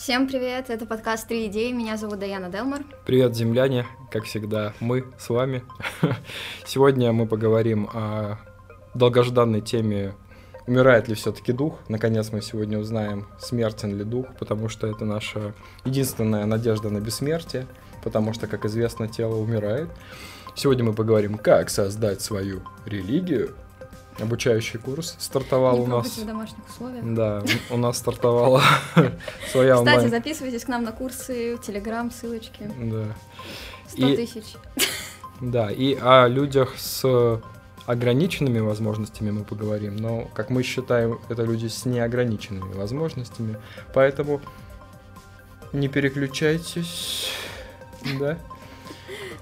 Всем привет, это подкаст «Три идеи», меня зовут Даяна Делмар. Привет, земляне, как всегда, мы с вами. Сегодня мы поговорим о долгожданной теме умирает ли все-таки дух. Наконец мы сегодня узнаем, смертен ли дух, потому что это наша единственная надежда на бессмертие, потому что, как известно, тело умирает. Сегодня мы поговорим, как создать свою религию, обучающий курс стартовал Не у нас. в домашних условиях. Да, у нас стартовала своя Кстати, онлайн. записывайтесь к нам на курсы, в Телеграм, ссылочки. Да. 100 И- тысяч. Да, и о людях с ограниченными возможностями мы поговорим, но, как мы считаем, это люди с неограниченными возможностями, поэтому не переключайтесь, да?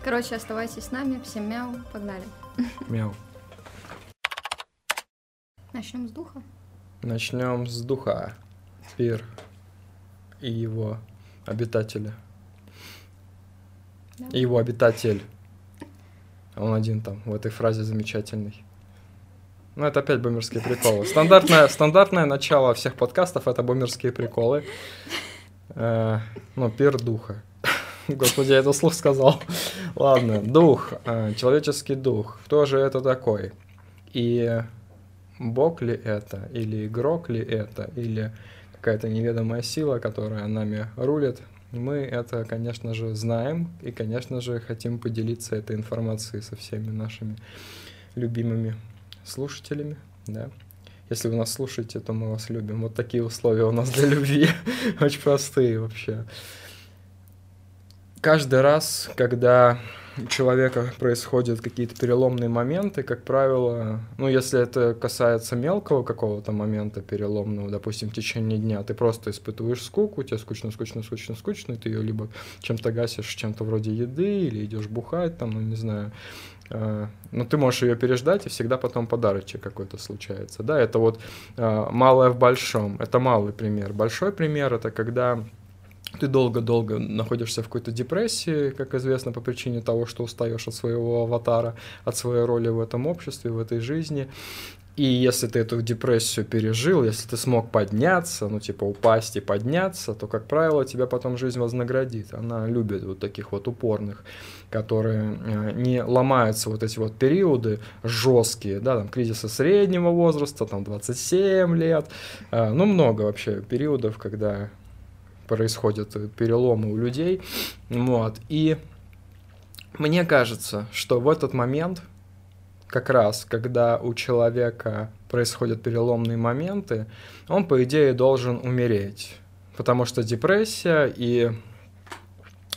Короче, оставайтесь с нами. Всем мяу, погнали. Мяу. Начнем с духа. Начнем с духа. Пир и его обитателя. Да. И его обитатель. Он один там, в этой фразе замечательный. Ну, это опять бумерские приколы. Стандартное, стандартное начало всех подкастов — это бумерские приколы. Э, ну, пир духа. Господи, я это вслух сказал. Ладно, дух, э, человеческий дух. Кто же это такой? И бог ли это, или игрок ли это, или какая-то неведомая сила, которая нами рулит, мы это, конечно же, знаем и, конечно же, хотим поделиться этой информацией со всеми нашими любимыми слушателями, да. Если вы нас слушаете, то мы вас любим. Вот такие условия у нас для любви. Очень простые вообще. Каждый раз, когда человека происходят какие-то переломные моменты, как правило, ну, если это касается мелкого какого-то момента переломного, допустим, в течение дня, ты просто испытываешь скуку, тебе скучно, скучно, скучно, скучно, и ты ее либо чем-то гасишь, чем-то вроде еды, или идешь бухать, там, ну, не знаю, э, но ты можешь ее переждать, и всегда потом подарочек какой-то случается. Да, это вот э, малое в большом. Это малый пример. Большой пример это когда ты долго-долго находишься в какой-то депрессии, как известно, по причине того, что устаешь от своего аватара, от своей роли в этом обществе, в этой жизни. И если ты эту депрессию пережил, если ты смог подняться, ну, типа, упасть и подняться, то, как правило, тебя потом жизнь вознаградит. Она любит вот таких вот упорных, которые э, не ломаются вот эти вот периоды жесткие, да, там, кризисы среднего возраста, там, 27 лет, э, ну, много вообще периодов, когда происходят переломы у людей, вот, и мне кажется, что в этот момент, как раз, когда у человека происходят переломные моменты, он, по идее, должен умереть. Потому что депрессия и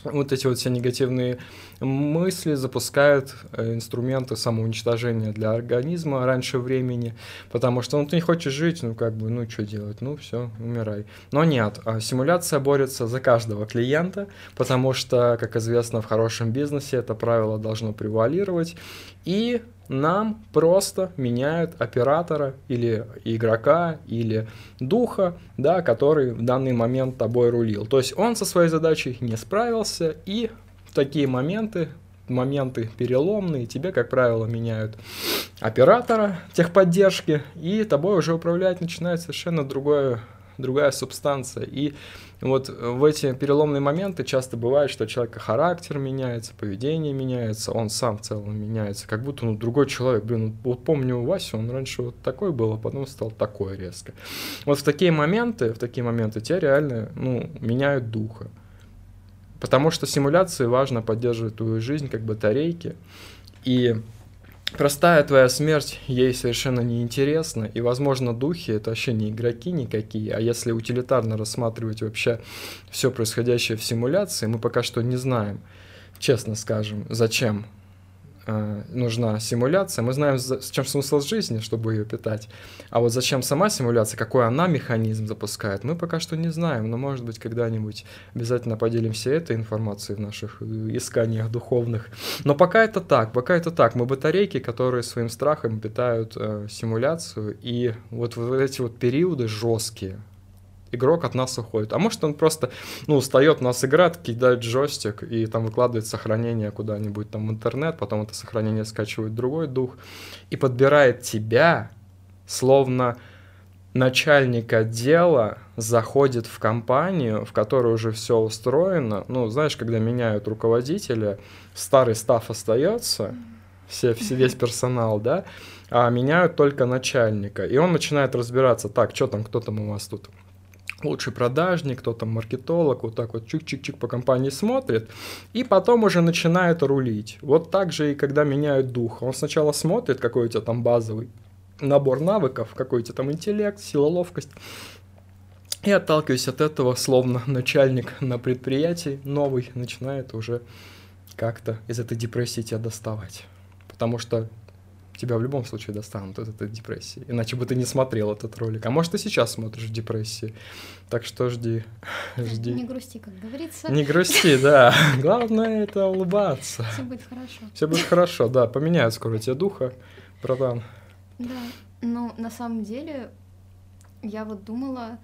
вот эти вот все негативные мысли запускают э, инструменты самоуничтожения для организма раньше времени, потому что ну, ты не хочешь жить, ну как бы, ну что делать, ну все, умирай. Но нет, а симуляция борется за каждого клиента, потому что, как известно, в хорошем бизнесе это правило должно превалировать, и нам просто меняют оператора или игрока, или духа, да, который в данный момент тобой рулил. То есть он со своей задачей не справился, и такие моменты, моменты переломные, тебе, как правило, меняют оператора техподдержки, и тобой уже управлять начинает совершенно другое, другая субстанция. И вот в эти переломные моменты часто бывает, что у человека характер меняется, поведение меняется, он сам в целом меняется, как будто ну, другой человек. Блин, вот помню Васю, он раньше вот такой был, а потом стал такой резко. Вот в такие моменты, в такие моменты тебя реально ну, меняют духа. Потому что симуляции важно поддерживать твою жизнь как батарейки. И простая твоя смерть ей совершенно неинтересна. И, возможно, духи это вообще не игроки никакие. А если утилитарно рассматривать вообще все происходящее в симуляции, мы пока что не знаем, честно скажем, зачем э, нужна симуляция. Мы знаем, с чем смысл жизни, чтобы ее питать. А вот зачем сама симуляция, какой она механизм запускает, мы пока что не знаем. Но, может быть, когда-нибудь обязательно поделимся этой информацией в наших э, исканиях духовных. Но пока это так, пока это так. Мы батарейки, которые своим страхом питают э, симуляцию. И вот в эти вот периоды жесткие, игрок от нас уходит. А может он просто, ну, устает, нас играет, кидает джойстик и там выкладывает сохранение куда-нибудь там в интернет, потом это сохранение скачивает другой дух и подбирает тебя, словно начальник отдела заходит в компанию, в которой уже все устроено. Ну, знаешь, когда меняют руководителя, старый став остается, все, все, весь персонал, да, а меняют только начальника. И он начинает разбираться, так, что там, кто там у вас тут лучший продажник, кто там маркетолог, вот так вот чик-чик-чик по компании смотрит, и потом уже начинает рулить. Вот так же и когда меняют дух. Он сначала смотрит, какой у тебя там базовый набор навыков, какой у тебя там интеллект, сила, ловкость, и отталкиваясь от этого, словно начальник на предприятии новый начинает уже как-то из этой депрессии тебя доставать. Потому что тебя в любом случае достанут от этой депрессии. Иначе бы ты не смотрел этот ролик. А может, ты сейчас смотришь в депрессии. Так что жди. жди. Не грусти, как говорится. Не грусти, да. Главное это улыбаться. Все будет хорошо. Все будет хорошо, да. Поменяют скоро тебе духа, братан. Да. Ну, на самом деле, я вот думала,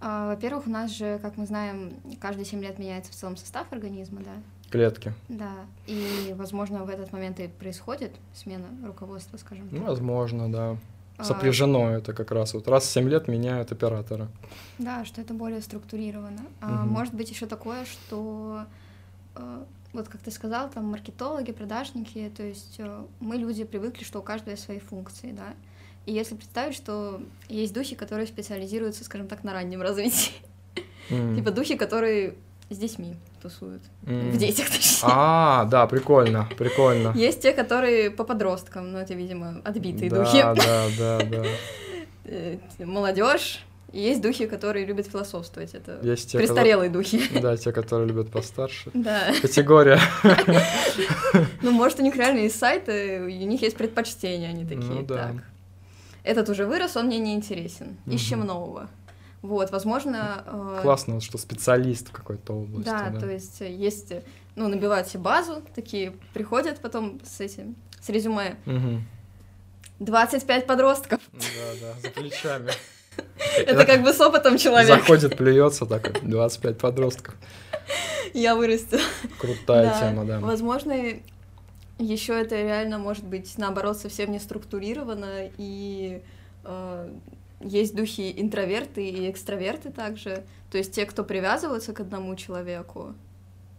а, во-первых, у нас же, как мы знаем, каждые 7 лет меняется в целом состав организма, да? Клетки. Да, и, возможно, в этот момент и происходит смена руководства, скажем так. Возможно, да. А, Сопряжено а... это как раз. Вот раз в 7 лет меняют оператора. Да, что это более структурировано. Угу. А может быть еще такое, что э, вот как ты сказал, там маркетологи, продажники, то есть э, мы люди привыкли, что у каждого есть свои функции, да. И если представить, что есть духи, которые специализируются, скажем так, на раннем развитии. Mm. типа духи, которые с детьми тусуют. Mm. В детях, точнее. А, да, прикольно, прикольно. Есть те, которые по подросткам, но это, видимо, отбитые да, духи. Да, да, да. Э, молодежь. Есть духи, которые любят философствовать. Это есть те, престарелые которые... духи. Да, те, которые любят постарше. Да. Категория. Ну, может, у них реально есть сайты, у них есть предпочтения, они такие. Ну, да. Так. Этот уже вырос, он мне не интересен. Ищем нового. Вот, возможно... Э... Классно, что специалист в какой-то области. Да, да, то есть э, есть, ну, набивают себе базу, такие приходят потом с этим, с резюме. Угу. 25 подростков. Да, да, за плечами. Это как бы с опытом человека. Заходит, плюется так, 25 подростков. Я вырастила. Крутая тема, да. Возможно, еще это реально может быть, наоборот, совсем не структурировано, и э, есть духи интроверты и экстраверты также. То есть те, кто привязываются к одному человеку.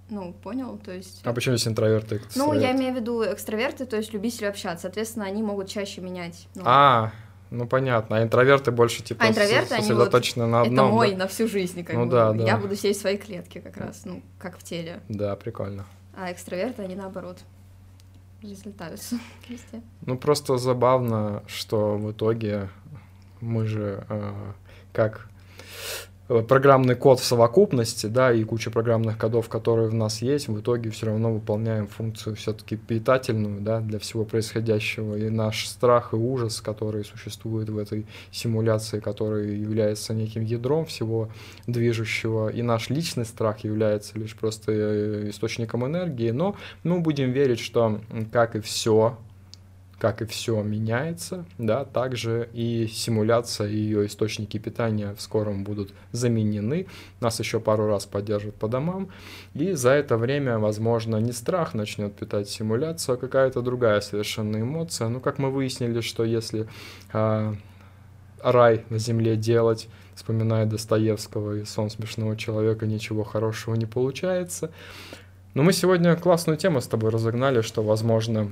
Ну, понял, то есть... А почему есть интроверты и Ну, я имею в виду экстраверты, то есть любители общаться. Соответственно, они могут чаще менять. Ну, а, ну понятно. А интроверты больше типа а интроверты, сосредоточены вот, на одном. Это мой да? на всю жизнь, как ну, бы. Да, да. Я буду сидеть в своей клетке как раз, ну, как в теле. Да, прикольно. А экстраверты, они наоборот разлетаются. Ну, просто забавно, что в итоге мы же э, как Э, программный код в совокупности, да, и куча программных кодов, которые в нас есть, в итоге все равно выполняем функцию все-таки питательную, да, для всего происходящего. И наш страх и ужас, который существует в этой симуляции, который является неким ядром всего движущего, и наш личный страх является лишь просто э, источником энергии, но мы будем верить, что, как и все как и все меняется, да, также и симуляция и ее источники питания в скором будут заменены, нас еще пару раз поддержат по домам, и за это время, возможно, не страх начнет питать симуляцию, а какая-то другая совершенно эмоция. Ну, как мы выяснили, что если а, рай на земле делать, вспоминая Достоевского и сон смешного человека, ничего хорошего не получается. Но мы сегодня классную тему с тобой разогнали, что, возможно,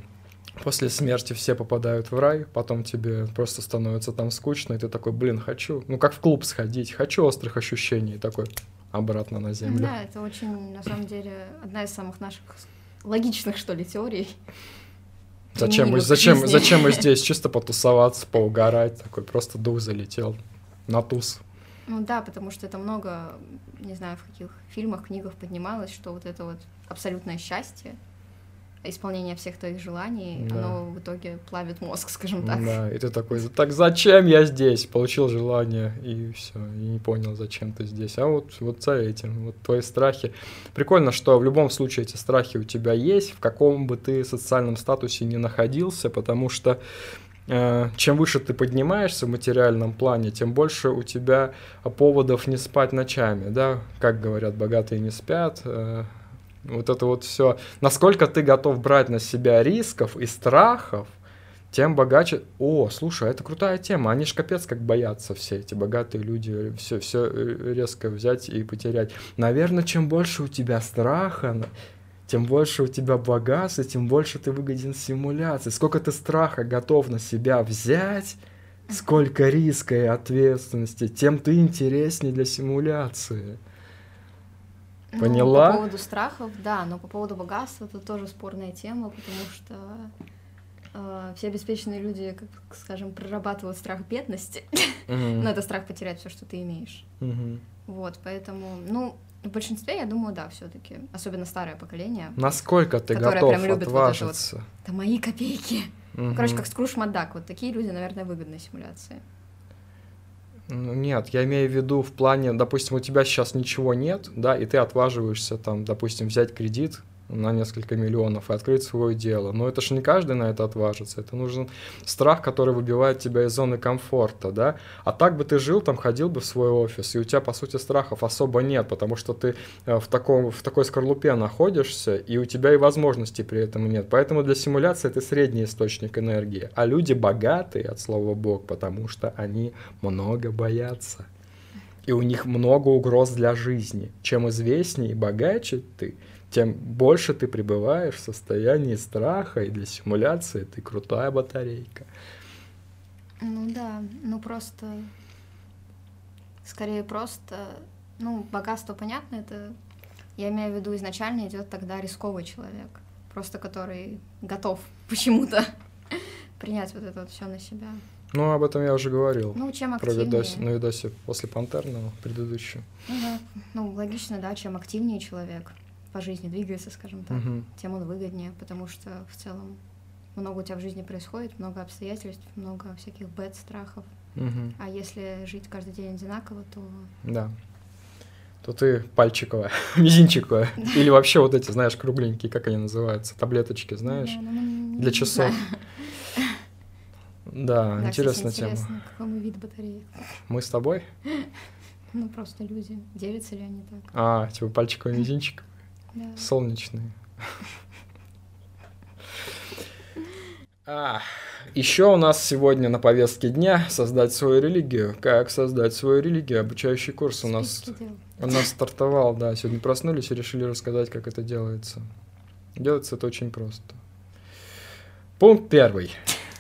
после смерти все попадают в рай, потом тебе просто становится там скучно, и ты такой, блин, хочу, ну как в клуб сходить, хочу острых ощущений, и такой обратно на землю. Да, это очень, на самом деле, одна из самых наших логичных, что ли, теорий. Зачем мы, зачем, зачем мы здесь? Чисто потусоваться, поугарать, такой просто дух залетел на туз. Ну да, потому что это много, не знаю, в каких фильмах, книгах поднималось, что вот это вот абсолютное счастье, исполнение всех твоих желаний, да. оно в итоге плавит мозг, скажем так. Да, и ты такой, так зачем я здесь? Получил желание, и все, и не понял, зачем ты здесь. А вот, вот за этим, вот твои страхи. Прикольно, что в любом случае эти страхи у тебя есть, в каком бы ты социальном статусе не находился, потому что э, чем выше ты поднимаешься в материальном плане, тем больше у тебя поводов не спать ночами, да, как говорят, богатые не спят, э, вот это вот все. Насколько ты готов брать на себя рисков и страхов, тем богаче. О, слушай, это крутая тема. Они ж капец как боятся все эти богатые люди все, все э, резко взять и потерять. Наверное, чем больше у тебя страха, тем больше у тебя богатства, тем больше ты выгоден симуляции. Сколько ты страха готов на себя взять, сколько риска и ответственности, тем ты интереснее для симуляции. Поняла? Ну, по поводу страхов, да, но по поводу богатства это тоже спорная тема, потому что э, все обеспеченные люди, как скажем, прорабатывают страх бедности, но это страх потерять все, что ты имеешь. Вот, поэтому, ну, в большинстве, я думаю, да, все-таки, особенно старое поколение. Насколько ты готов прям любит отважиться? Вот это, вот, это мои копейки. Короче, как Скруш Мадак, вот такие люди, наверное, выгодны симуляции. Ну, нет, я имею в виду в плане, допустим, у тебя сейчас ничего нет, да, и ты отваживаешься там, допустим, взять кредит, на несколько миллионов и открыть свое дело. Но это же не каждый на это отважится. Это нужен страх, который выбивает тебя из зоны комфорта, да. А так бы ты жил там, ходил бы в свой офис, и у тебя, по сути, страхов особо нет, потому что ты э, в, таком, в такой скорлупе находишься, и у тебя и возможностей при этом нет. Поэтому для симуляции это средний источник энергии. А люди богатые, от слова бог, потому что они много боятся. И у них много угроз для жизни. Чем известнее и богаче ты, тем больше ты пребываешь в состоянии страха, и для симуляции ты крутая батарейка. Ну да, ну просто, скорее просто, ну, богатство, понятно, это, я имею в виду, изначально идет тогда рисковый человек, просто который готов почему-то принять вот это вот все на себя. Ну, об этом я уже говорил. Ну, чем активнее. Про видосе, на видосе после Пантерного предыдущего. Ну, да. ну, логично, да, чем активнее человек, по жизни двигается, скажем так, угу. тем он выгоднее, потому что в целом много у тебя в жизни происходит, много обстоятельств, много всяких бед, страхов. Угу. А если жить каждый день одинаково, то... Да. То ты пальчиковая, мизинчиковая. Или вообще вот эти, знаешь, кругленькие, как они называются, таблеточки, знаешь, ну, для часов. Да, да интересная кстати, тема. Какой мы вид батареи. Мы с тобой? Ну, просто люди. Делятся ли они так? А, типа пальчиковый мизинчик? Да. Солнечные. А, еще у нас сегодня на повестке дня создать свою религию. Как создать свою религию? Обучающий курс у нас, у нас стартовал, да. Сегодня проснулись и решили рассказать, как это делается. Делается это очень просто. Пункт первый.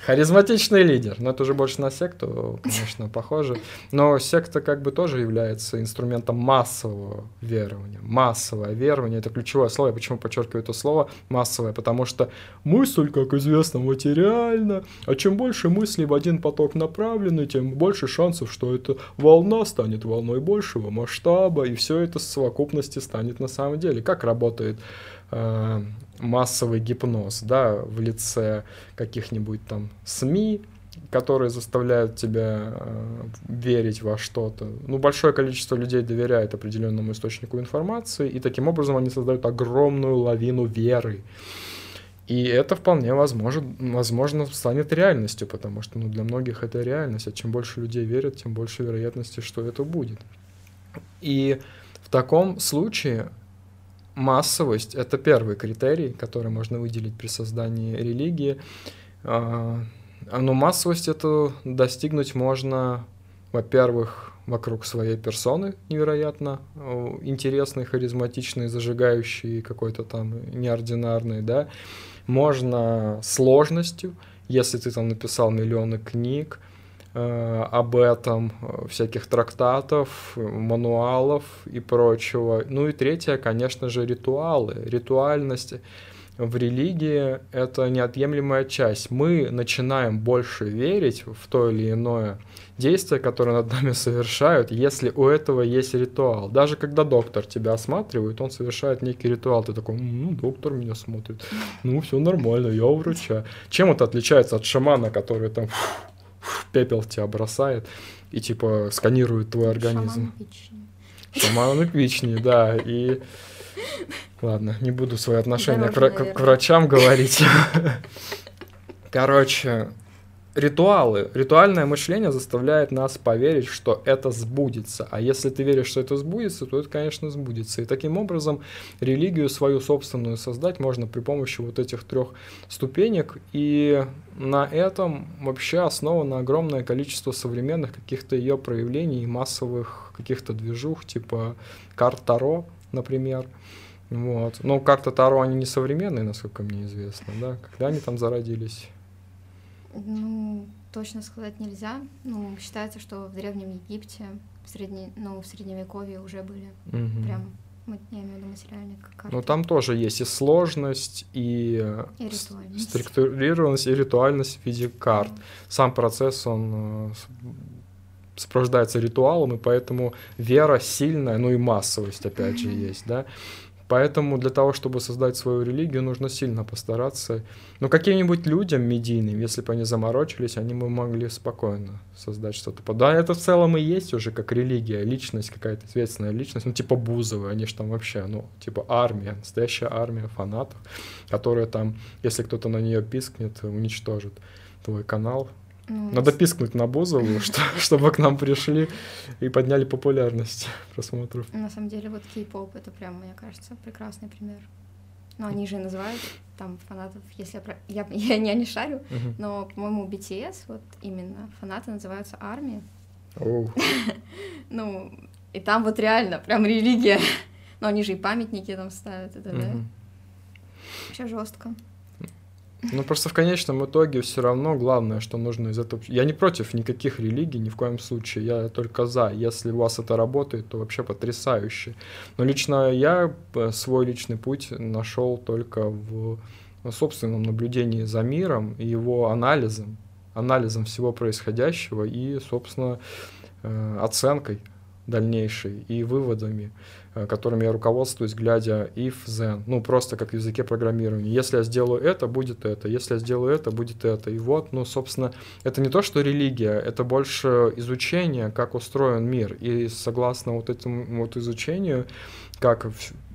Харизматичный лидер. Но это уже больше на секту, конечно, похоже. Но секта как бы тоже является инструментом массового верования. Массовое верование — это ключевое слово. Я почему подчеркиваю это слово массовое? Потому что мысль, как известно, материальна. А чем больше мыслей в один поток направлены, тем больше шансов, что эта волна станет волной большего масштаба, и все это в совокупности станет на самом деле. Как работает массовый гипноз, да, в лице каких-нибудь там СМИ, которые заставляют тебя э, верить во что-то. Ну, большое количество людей доверяет определенному источнику информации, и таким образом они создают огромную лавину веры. И это вполне возможно, возможно станет реальностью, потому что ну, для многих это реальность. А чем больше людей верят, тем больше вероятности, что это будет. И в таком случае массовость — это первый критерий, который можно выделить при создании религии. А, но массовость это достигнуть можно, во-первых, вокруг своей персоны невероятно интересной, харизматичной, зажигающей, какой-то там неординарной, да. Можно сложностью, если ты там написал миллионы книг, об этом, э, всяких трактатов, мануалов и прочего. Ну и третье, конечно же, ритуалы. Ритуальность в религии — это неотъемлемая часть. Мы начинаем больше верить в то или иное действие, которое над нами совершают, если у этого есть ритуал. Даже когда доктор тебя осматривает, он совершает некий ритуал. Ты такой, ну, доктор меня смотрит. Ну, все нормально, я врача. Чем это отличается от шамана, который там пепел тебя бросает и типа сканирует твой организм. Шаман эпичнее, да. И ладно, не буду свои отношения к, к, к врачам говорить. Короче, ритуалы, ритуальное мышление заставляет нас поверить, что это сбудется. А если ты веришь, что это сбудется, то это, конечно, сбудется. И таким образом религию свою собственную создать можно при помощи вот этих трех ступенек. И на этом вообще основано огромное количество современных каких-то ее проявлений, массовых каких-то движух, типа карт Таро, например. Вот. Но карты Таро, они не современные, насколько мне известно, да? Когда они там зародились? Ну, точно сказать нельзя. Ну, считается, что в Древнем Египте, в, средне... ну, в Средневековье уже были угу. прям я имею в виду материальные карты. Ну, там тоже есть и сложность, и, и ритуальность. структурированность, и ритуальность в виде карт. Сам процесс, он э, сопровождается ритуалом, и поэтому вера сильная, ну и массовость, опять же, есть, да. Поэтому для того, чтобы создать свою религию, нужно сильно постараться. Но каким-нибудь людям медийным, если бы они заморочились, они бы могли спокойно создать что-то. Да, это в целом и есть уже как религия, личность, какая-то ответственная личность, ну типа Бузовы, они же там вообще, ну типа армия, настоящая армия фанатов, которая там, если кто-то на нее пискнет, уничтожит твой канал, ну, Надо пискнуть на Бузову, чтобы к нам пришли и подняли популярность просмотров. На самом деле, вот кей-поп — это прям, мне кажется, прекрасный пример. Ну, они же называют там фанатов, если я, про... я, я, я не шарю, uh-huh. но, по-моему, BTS, вот именно, фанаты называются армией. Oh. ну, и там вот реально прям религия. но они же и памятники там ставят, это, uh-huh. да? Вообще жестко. Ну, просто в конечном итоге все равно главное, что нужно из этого... Я не против никаких религий, ни в коем случае, я только за. Если у вас это работает, то вообще потрясающе. Но лично я э, свой личный путь нашел только в собственном наблюдении за миром и его анализом, анализом всего происходящего и, собственно, э, оценкой дальнейшей и выводами. Э, которыми я руководствуюсь, глядя if, then, ну, просто как в языке программирования. Если я сделаю это, будет это, если я сделаю это, будет это. И вот, ну, собственно, это не то, что религия, это больше изучение, как устроен мир. И согласно вот этому вот изучению, как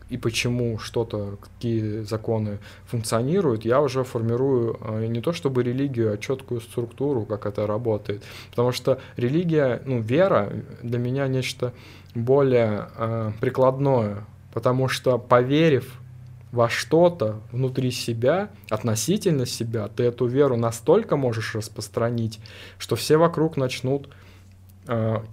и почему что-то, какие законы функционируют, я уже формирую э, не то чтобы религию, а четкую структуру, как это работает. Потому что религия, ну, вера для меня нечто более э, прикладное, потому что поверив во что-то внутри себя, относительно себя, ты эту веру настолько можешь распространить, что все вокруг начнут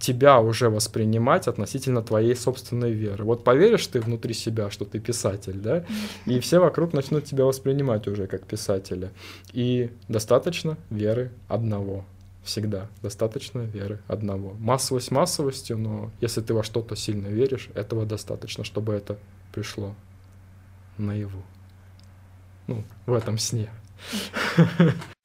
тебя уже воспринимать относительно твоей собственной веры. Вот поверишь ты внутри себя, что ты писатель, да, и все вокруг начнут тебя воспринимать уже как писателя. И достаточно веры одного всегда достаточно веры одного. Массовость массовостью, но если ты во что-то сильно веришь, этого достаточно, чтобы это пришло наяву. Ну, в этом сне.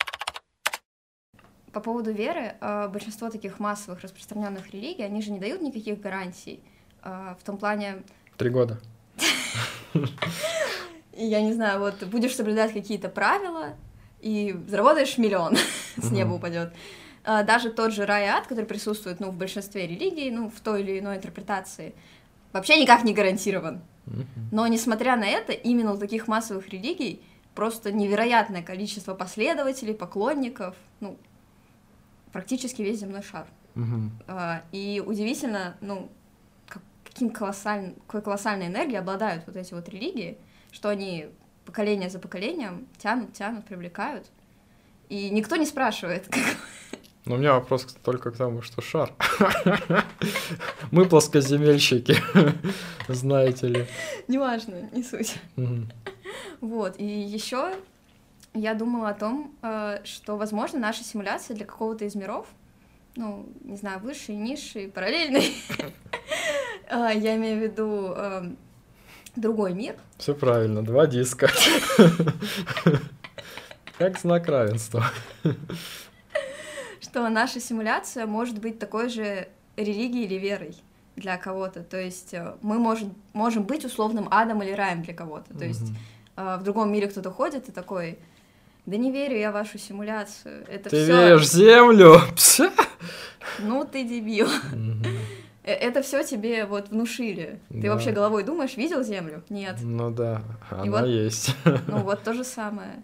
По поводу веры, э, большинство таких массовых распространенных религий, они же не дают никаких гарантий. Э, в том плане... Три года. Я не знаю, вот будешь соблюдать какие-то правила, и заработаешь миллион, с неба упадет. А, даже тот же рай и ад, который присутствует ну, в большинстве религий, ну, в той или иной интерпретации, вообще никак не гарантирован. Но, несмотря на это, именно у таких массовых религий просто невероятное количество последователей, поклонников, ну, практически весь земной шар. Uh-huh. И удивительно, ну, каким колоссальным, какой колоссальной энергией обладают вот эти вот религии, что они поколение за поколением тянут, тянут, привлекают. И никто не спрашивает, как, но у меня вопрос только к тому, что шар. Мы плоскоземельщики, знаете ли. Неважно, не суть. Вот, и еще я думала о том, э, что, возможно, наша симуляция для какого-то из миров, ну, не знаю, высший, низший, параллельный, э, я имею в виду э, другой мир. Все правильно, два диска. Как знак равенства что наша симуляция может быть такой же религией или верой для кого-то. То есть э, мы можем, можем быть условным адом или раем для кого-то. То есть в другом мире кто-то ходит и такой, да не верю я в вашу симуляцию. Это ты всё... веришь в землю? Ну ты дебил. Э, это все тебе вот внушили. Ты да. вообще головой думаешь, видел землю? Нет. Ну да, она и вот, есть. Ну вот то же самое.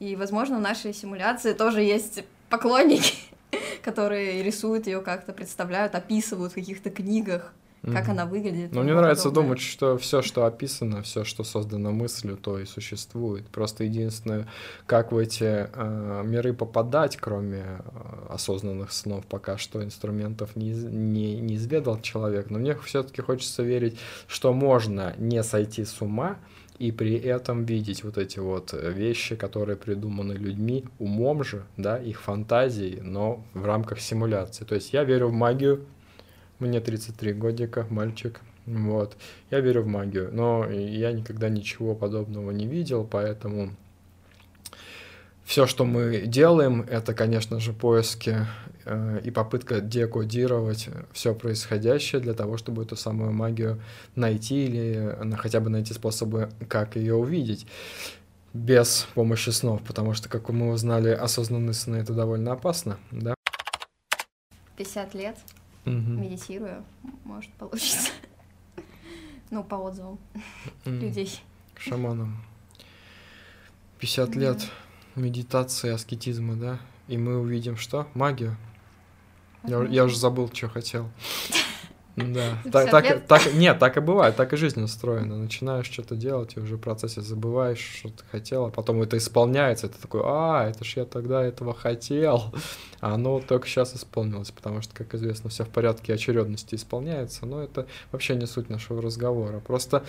И, возможно, в нашей симуляции тоже есть поклонники, которые рисуют ее как-то, представляют, описывают в каких-то книгах как mm-hmm. она выглядит. Ну, мне нравится подобное. думать, что все, что описано, все, что создано мыслью, то и существует. Просто единственное, как в эти э, миры попадать, кроме э, осознанных снов, пока что инструментов не, не, не изведал человек. Но мне все-таки хочется верить, что можно не сойти с ума, и при этом видеть вот эти вот вещи, которые придуманы людьми, умом же, да, их фантазией, но в рамках симуляции. То есть я верю в магию, мне 33 годика, мальчик. Вот. Я верю в магию, но я никогда ничего подобного не видел, поэтому все, что мы делаем, это, конечно же, поиски э, и попытка декодировать все происходящее для того, чтобы эту самую магию найти или э, хотя бы найти способы, как ее увидеть без помощи снов, потому что, как мы узнали, осознанные сны это довольно опасно, да? 50 лет угу. медитирую, может получится. ну, по отзывам людей. Шаманом. 50 лет медитации, аскетизма, да? И мы увидим что? Магию. Я, я уже забыл, что хотел. Да, так, так, так, нет, так и бывает, так и жизнь устроена. Начинаешь что-то делать, и уже в процессе забываешь, что ты хотел, а потом это исполняется, это такой, а, это ж я тогда этого хотел, а оно только сейчас исполнилось, потому что, как известно, все в порядке очередности исполняется, но это вообще не суть нашего разговора. Просто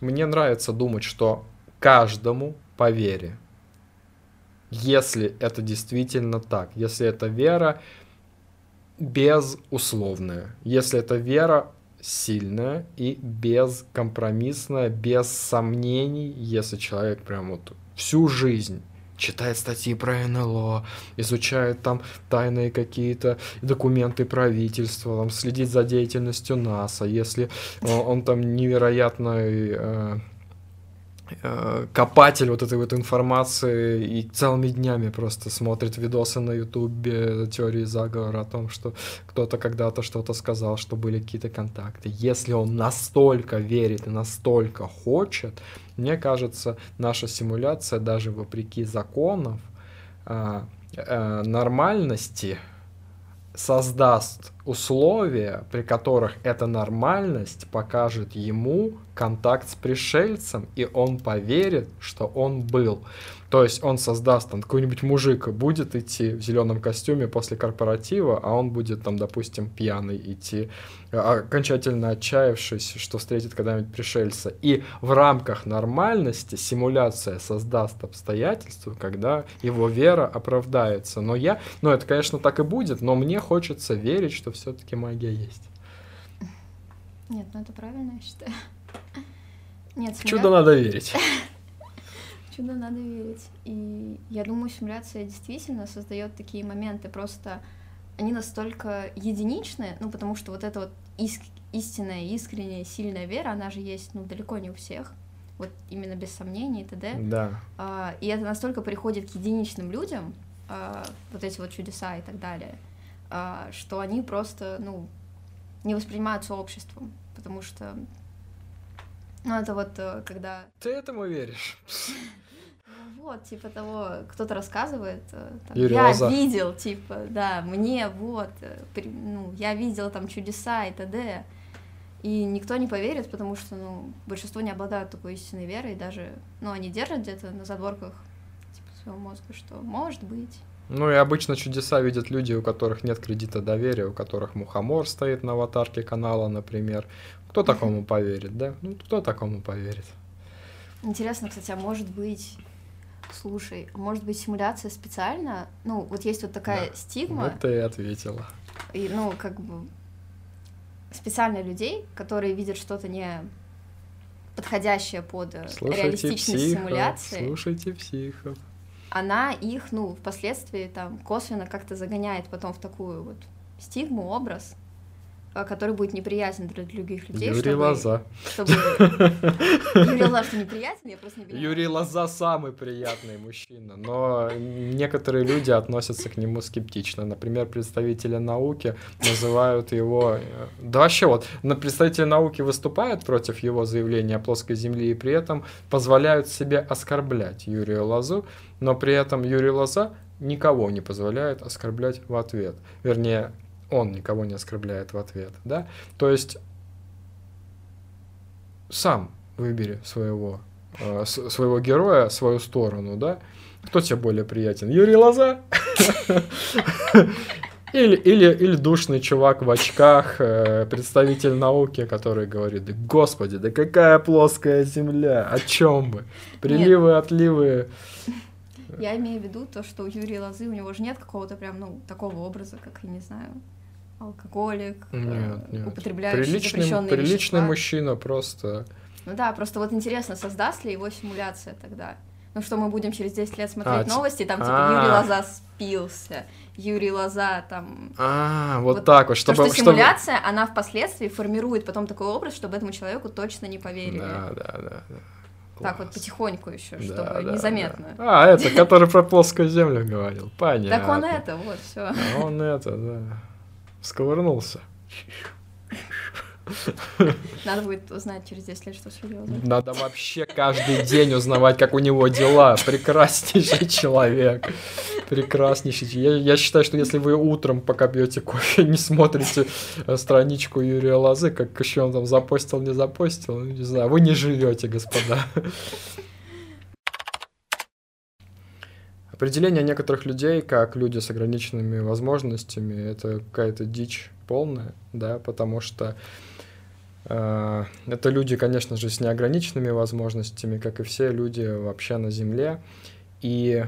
мне нравится думать, что каждому по вере, если это действительно так, если это вера, безусловная. Если это вера сильная и бескомпромиссная, без сомнений, если человек прям вот всю жизнь читает статьи про НЛО, изучает там тайные какие-то документы правительства, там, следит за деятельностью НАСА, если он, он там невероятный э, Э, копатель вот этой вот информации и целыми днями просто смотрит видосы на ютубе теории заговора о том, что кто-то когда-то что-то сказал, что были какие-то контакты. Если он настолько верит и настолько хочет, мне кажется, наша симуляция даже вопреки законов э, э, нормальности создаст условия, при которых эта нормальность покажет ему контакт с пришельцем, и он поверит, что он был. То есть он создаст, там, какой-нибудь мужик будет идти в зеленом костюме после корпоратива, а он будет, там, допустим, пьяный идти, а, окончательно отчаявшись, что встретит когда-нибудь пришельца. И в рамках нормальности симуляция создаст обстоятельства, когда его вера оправдается. Но я, ну это, конечно, так и будет, но мне хочется верить, что все-таки магия есть. Нет, ну это правильно, я считаю. Нет, в чудо надо верить. чудо надо верить. И я думаю, симуляция действительно создает такие моменты, просто они настолько единичные, ну, потому что вот эта вот иск истинная, искренняя, сильная вера, она же есть, ну, далеко не у всех, вот именно без сомнений и т.д. Да. А, и это настолько приходит к единичным людям, а, вот эти вот чудеса и так далее, а, что они просто, ну, не воспринимаются обществом, потому что ну, это вот э, когда... Ты этому веришь? Вот, типа того, кто-то рассказывает, э, там, я Лоза. видел, типа, да, мне вот, э, при, ну, я видел там чудеса и т.д. И никто не поверит, потому что, ну, большинство не обладают такой истинной верой, даже, ну, они держат где-то на задворках, типа, своего мозга, что может быть. Ну и обычно чудеса видят люди, у которых нет кредита доверия, у которых мухомор стоит на аватарке канала, например, кто такому поверит, да? Ну, кто такому поверит? Интересно, кстати, а может быть, слушай, а может быть симуляция специально? Ну, вот есть вот такая да. стигма. Вот ты и ответила. И, ну, как бы специально людей, которые видят что-то не подходящее под э, слушайте реалистичность психов, симуляции. Слушайте психов. Она их, ну, впоследствии там косвенно как-то загоняет потом в такую вот стигму, образ, который будет неприятен для других людей. Юрий чтобы, Лоза. Чтобы... Юрий Лоза что неприятен, я просто не понимаю. Юрий Лоза самый приятный мужчина, но некоторые люди относятся к нему скептично. Например, представители науки называют его... Э, да вообще вот, на представители науки выступают против его заявления о плоской Земле и при этом позволяют себе оскорблять Юрия Лозу, но при этом Юрий Лоза никого не позволяет оскорблять в ответ. Вернее, он никого не оскорбляет в ответ, да? То есть сам выбери своего, э, своего героя, свою сторону, да? Кто тебе более приятен? Юрий Лоза? Или, или, или душный чувак в очках, э, представитель науки, который говорит, да господи, да какая плоская земля, о чем бы? Приливы, нет. отливы. Я имею в виду то, что у Юрия Лозы, у него же нет какого-то прям, ну, такого образа, как, я не знаю, алкоголик, нет, э, нет. употребляющий приличный, запрещенные Приличный вещества. мужчина просто. Ну да, просто вот интересно, создаст ли его симуляция тогда? Ну что, мы будем через 10 лет смотреть а, новости, там типа а. Юрий Лоза спился, Юрий Лоза там... А, вот, вот так вот, чтобы... То, что симуляция, чтобы... она впоследствии формирует потом такой образ, чтобы этому человеку точно не поверили. Да, да, да. да. Так вот потихоньку еще, да, чтобы да, незаметно. Да. А, это, который про плоскую землю говорил. Понятно. Так он это, вот, все. Он это, да. Сковырнулся. Надо будет узнать через 10 лет, что с Юрием. Надо вообще каждый день узнавать, как у него дела. Прекраснейший человек. Прекраснейший. Я, я считаю, что если вы утром, пока пьете кофе, не смотрите э, страничку Юрия Лозы, как еще он там запостил, не запостил, ну, не знаю, вы не живете, господа. Определение некоторых людей как люди с ограниченными возможностями это какая-то дичь полная, да, потому что э, это люди, конечно же, с неограниченными возможностями, как и все люди вообще на Земле. И,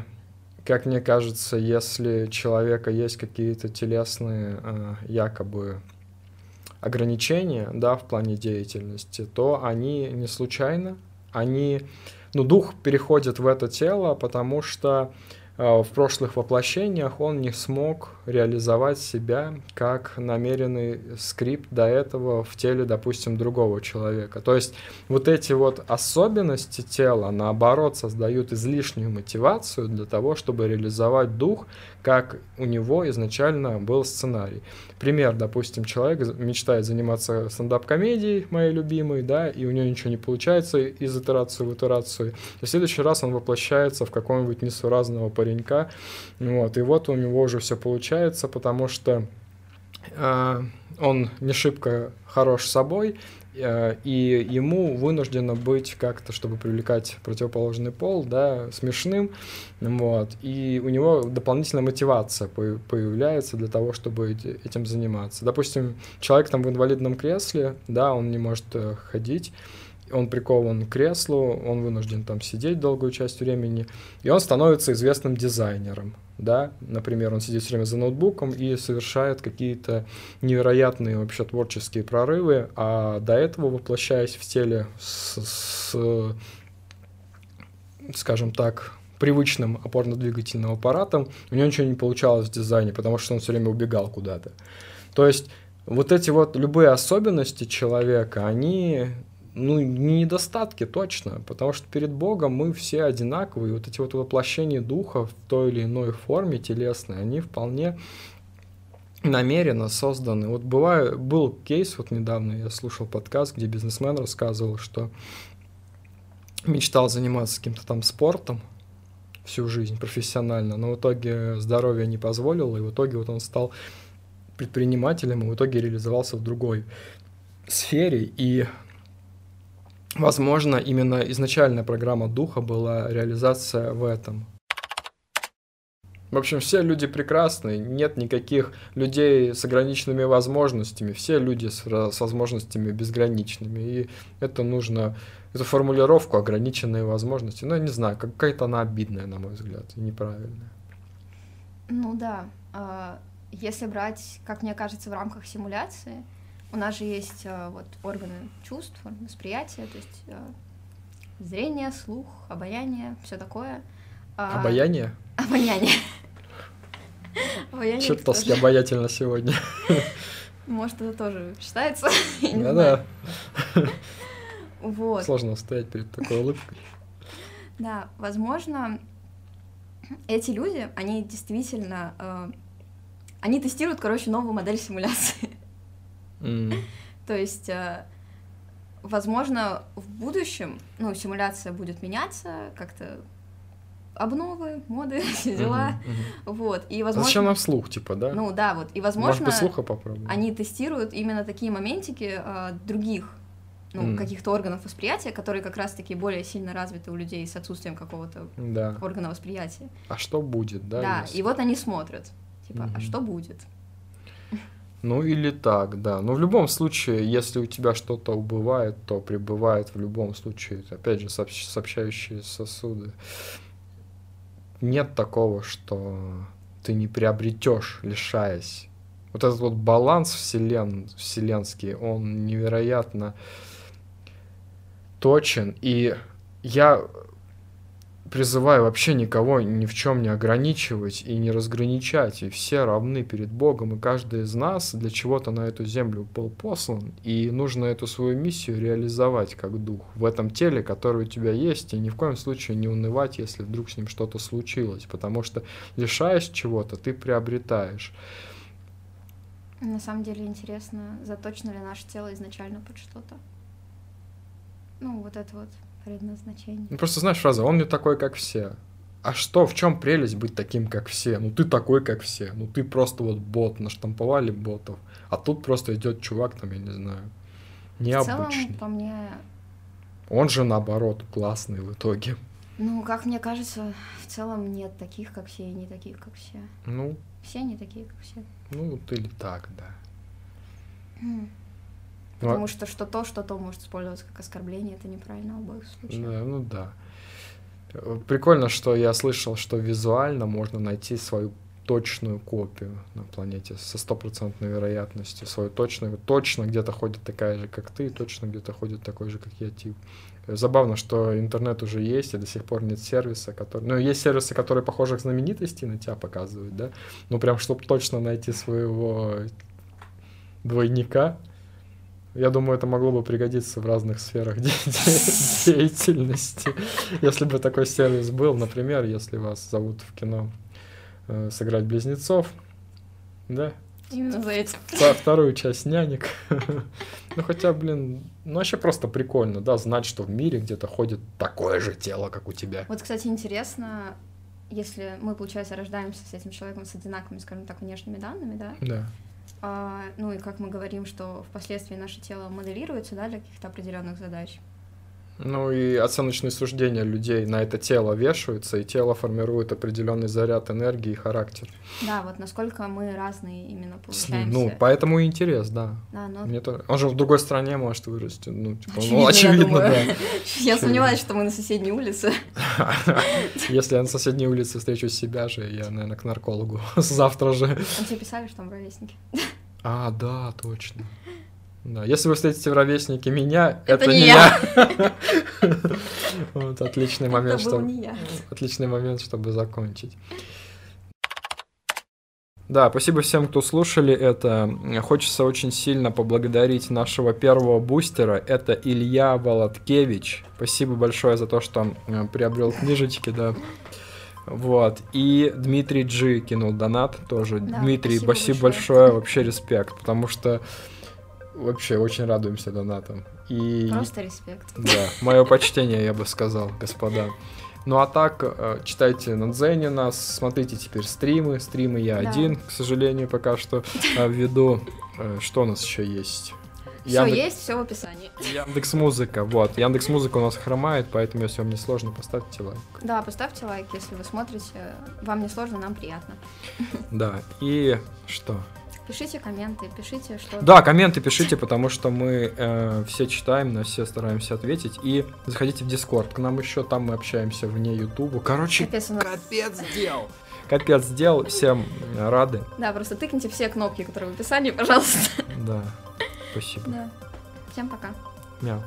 как мне кажется, если у человека есть какие-то телесные э, якобы ограничения, да, в плане деятельности, то они не случайно, они, ну, дух переходит в это тело, потому что в прошлых воплощениях он не смог реализовать себя как намеренный скрипт до этого в теле, допустим, другого человека. То есть вот эти вот особенности тела, наоборот, создают излишнюю мотивацию для того, чтобы реализовать дух, как у него изначально был сценарий. Пример, допустим, человек мечтает заниматься стендап-комедией, моей любимой, да, и у него ничего не получается из итерации в итерацию. И в следующий раз он воплощается в какого-нибудь несуразного паренька, вот, и вот у него уже все получается, потому что э, он не шибко хорош собой, Э, и ему вынуждено быть как-то, чтобы привлекать противоположный пол, да, смешным, вот, и у него дополнительная мотивация появляется для того, чтобы этим заниматься. Допустим, человек там в инвалидном кресле, да, он не может э, ходить, он прикован к креслу, он вынужден там сидеть долгую часть времени, и он становится известным дизайнером, да, например, он сидит все время за ноутбуком и совершает какие-то невероятные вообще творческие прорывы, а до этого воплощаясь в теле с, с скажем так, привычным опорно-двигательным аппаратом, у него ничего не получалось в дизайне, потому что он все время убегал куда-то. То есть вот эти вот любые особенности человека, они ну, не недостатки точно, потому что перед Богом мы все одинаковые. Вот эти вот воплощения духа в той или иной форме телесной, они вполне намеренно созданы. Вот бывает, был кейс, вот недавно я слушал подкаст, где бизнесмен рассказывал, что мечтал заниматься каким-то там спортом всю жизнь профессионально, но в итоге здоровье не позволило, и в итоге вот он стал предпринимателем, и в итоге реализовался в другой сфере, и Возможно, именно изначальная программа духа была реализация в этом. В общем, все люди прекрасны, нет никаких людей с ограниченными возможностями, все люди с, с возможностями безграничными. И это нужно, эту формулировку ограниченные возможности, ну, я не знаю, какая-то она обидная, на мой взгляд, и неправильная. Ну да, а, если брать, как мне кажется, в рамках симуляции, у нас же есть э, вот органы чувств, восприятия, то есть э, зрение, слух, обаяние, все такое. А, обаяние? Обаяние. Обаяние. Чертовски обаятельно сегодня. Может, это тоже считается? Да-да. Вот. Сложно устоять перед такой улыбкой. Да, возможно, эти люди, они действительно, э, они тестируют, короче, новую модель симуляции. То есть, э, возможно, в будущем, ну, симуляция будет меняться, как-то обновы, моды, все дела. Вот. И, А Зачем возможно... нам слух, типа, да? Ну да, вот. И, Может возможно, быть, слуха попробуем? они тестируют именно такие моментики а, других ну, каких-то органов восприятия, которые как раз-таки более сильно развиты у людей с отсутствием какого-то Да. органа восприятия. А что будет, да? Да, если- и вот они смотрят. Типа, а что будет? Ну или так, да. Но в любом случае, если у тебя что-то убывает, то прибывает в любом случае. Опять же, сообщ- сообщающие сосуды. Нет такого, что ты не приобретешь, лишаясь. Вот этот вот баланс вселен, вселенский, он невероятно точен. И я призываю вообще никого ни в чем не ограничивать и не разграничать. И все равны перед Богом, и каждый из нас для чего-то на эту землю был послан, и нужно эту свою миссию реализовать как дух в этом теле, которое у тебя есть, и ни в коем случае не унывать, если вдруг с ним что-то случилось, потому что лишаясь чего-то, ты приобретаешь. На самом деле интересно, заточено ли наше тело изначально под что-то. Ну, вот это вот предназначение. Ну, просто знаешь фраза, он не такой, как все. А что, в чем прелесть быть таким, как все? Ну ты такой, как все. Ну ты просто вот бот, наштамповали ботов. А тут просто идет чувак, там, я не знаю, В целом, необычный. по мне, Он же наоборот классный в итоге. ну, как мне кажется, в целом нет таких, как все, и не таких, как все. Ну, Все не такие, как все. ну вот или так, да. Ну, а- Потому что что то, что то может использоваться как оскорбление, это неправильно в обоих случаях. Да, ну да. Э, Прикольно, что я слышал, что визуально можно найти свою точную копию на планете со стопроцентной вероятностью. Свою точную, точно где-то ходит такая же, как ты, точно где-то ходит такой же, как я, тип. Э, Забавно, что интернет уже есть, и до сих пор нет сервиса, который... Ну, есть сервисы, которые похожих знаменитостей на тебя показывают, да? Ну, прям, чтобы точно найти своего двойника, я думаю, это могло бы пригодиться в разных сферах де- де- деятельности. Если бы такой сервис был, например, если вас зовут в кино э, сыграть близнецов, да, Именно за этим. Вторую часть нянек. Ну хотя, блин, ну вообще просто прикольно, да, знать, что в мире где-то ходит такое же тело, как у тебя. Вот, кстати, интересно, если мы, получается, рождаемся с этим человеком с одинаковыми, скажем так, внешними данными, да, Да. А, ну и как мы говорим, что впоследствии наше тело моделируется, да, для каких-то определенных задач. Ну и оценочные суждения людей на это тело вешаются, и тело формирует определенный заряд энергии и характер. Да, вот насколько мы разные именно С- получаемся. Ну, поэтому и интерес, да. Да, но Мне то- Он же в другой стране может вырасти. Ну, типа, Очевидно, ну, я очевидно, думаю. да. я сомневаюсь, что мы на соседней улице. Если я на соседней улице встречу себя же, я, наверное, к наркологу завтра же. Он тебе писали, что мы ровесники. А, да, точно. Да, если вы встретите в ровеснике меня, Это это, не я. Вот отличный момент, чтобы отличный момент, чтобы закончить. Да, спасибо всем, кто слушали это. Хочется очень сильно поблагодарить нашего первого бустера. Это Илья Володкевич. Спасибо большое за то, что э, приобрел книжечки, да. Вот. И Дмитрий Джи кинул донат тоже. Да, Дмитрий, спасибо спасибо большое. большое. Вообще респект, потому что вообще очень радуемся донатам. И Просто респект. да, мое почтение, я бы сказал, господа. Ну а так, э, читайте на Дзене нас, смотрите теперь стримы. Стримы я Да. один, к сожалению, пока что э, веду. Э, Что у нас еще есть? Все Яндекс- есть, все в описании. Яндекс Музыка, вот. Яндекс Музыка у нас хромает, поэтому если вам не сложно, поставьте лайк. Да, поставьте лайк, если вы смотрите. Вам не сложно, нам приятно. Да, и что? Пишите комменты, пишите, что... Да, комменты пишите, потому что мы э, все читаем, на все стараемся ответить. И заходите в Дискорд, к нам еще там мы общаемся вне Ютуба. Короче, Капец, нас- капец сделал. Капец сделал, всем рады. Да, просто тыкните все кнопки, которые в описании, пожалуйста. Да, спасибо. Да. Всем пока. Мяу.